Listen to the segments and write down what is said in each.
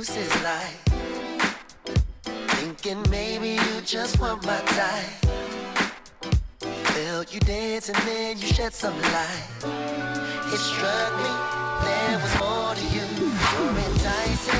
excuses lie. Thinking maybe you just want my time. Felt you dance and then you shed some light. It struck me there was more to you. You're enticing.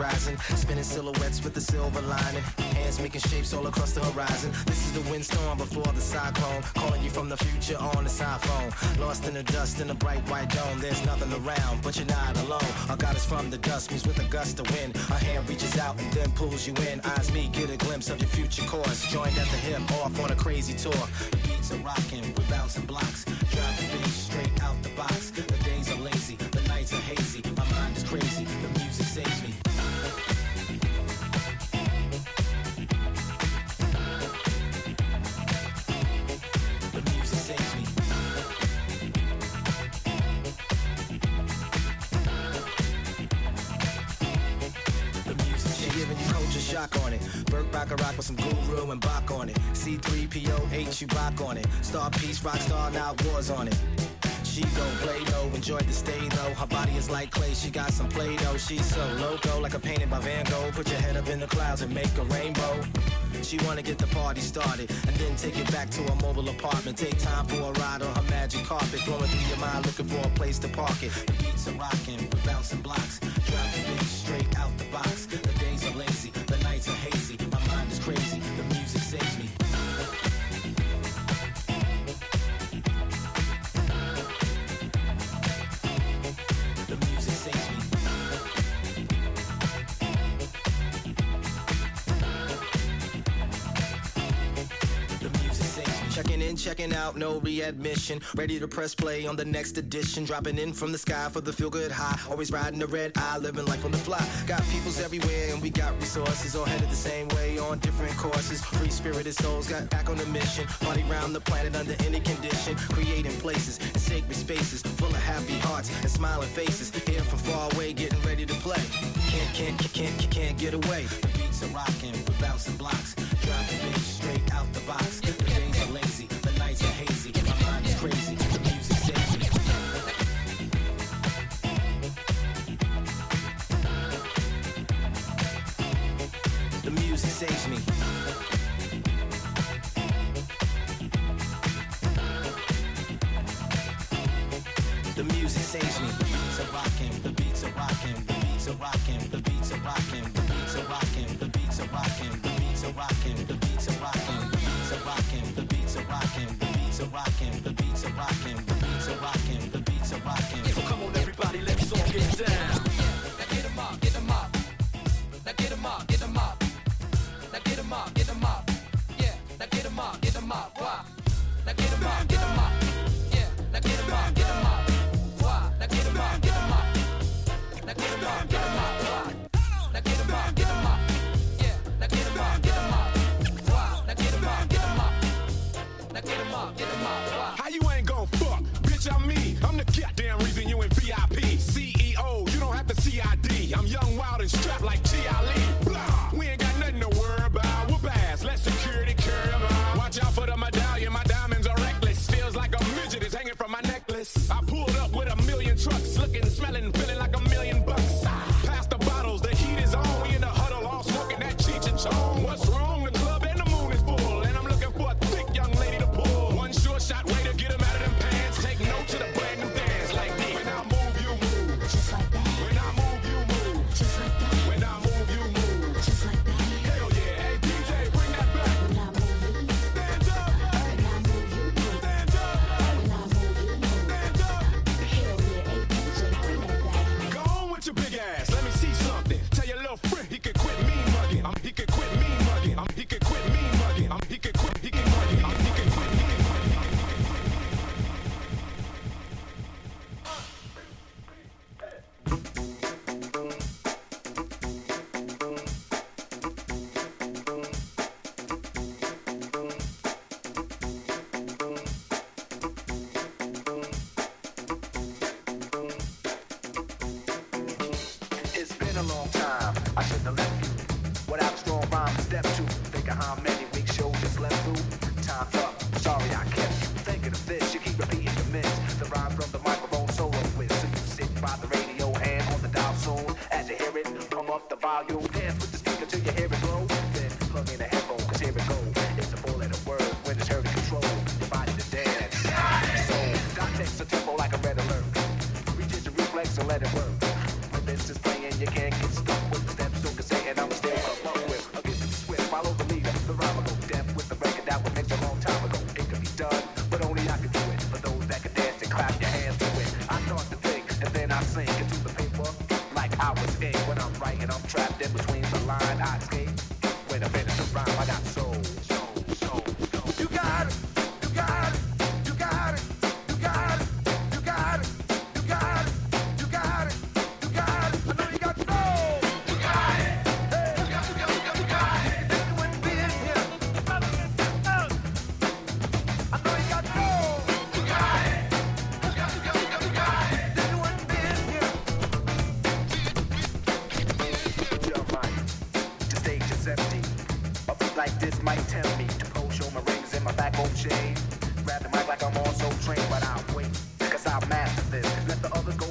rising. Spinning silhouettes with the silver lining. Hands making shapes all across the horizon. This is the windstorm before the cyclone. Calling you from the future on this iPhone. Lost in the dust in a bright white dome. There's nothing around, but you're not alone. Our God is from the dust, means with a gust of wind. Our hand reaches out and then pulls you in. Eyes me, get a glimpse of your future course. Joined at the hip, off on a crazy tour. The beats are rocking, we're bouncing blocks. Some guru and Bach on it. C3PO, H Chewbacca on it. Star piece, rock star, now wars on it. She go play doh, enjoy the stay though. Her body is like clay, she got some play doh. She's so loco, like a painting by Van Gogh. Put your head up in the clouds and make a rainbow. She wanna get the party started and then take it back to her mobile apartment. Take time for a ride on her magic carpet. Flowing through your mind, looking for a place to park it. The beats are rocking, we're bouncing blocks. no readmission. Ready to press play on the next edition. Dropping in from the sky for the feel good high. Always riding the red eye, living life on the fly. Got peoples everywhere and we got resources. All headed the same way on different courses. Free spirited souls got back on the mission. Party round the planet under any condition. Creating places and sacred spaces full of happy hearts and smiling faces. Here from far away, getting ready to play. Can't, can't, can't, can't get away. The beats are rocking, we're bouncing blocks. Dropping bitch straight out the box. I'm also trained, but I wait, cause I mastered this. Let the others go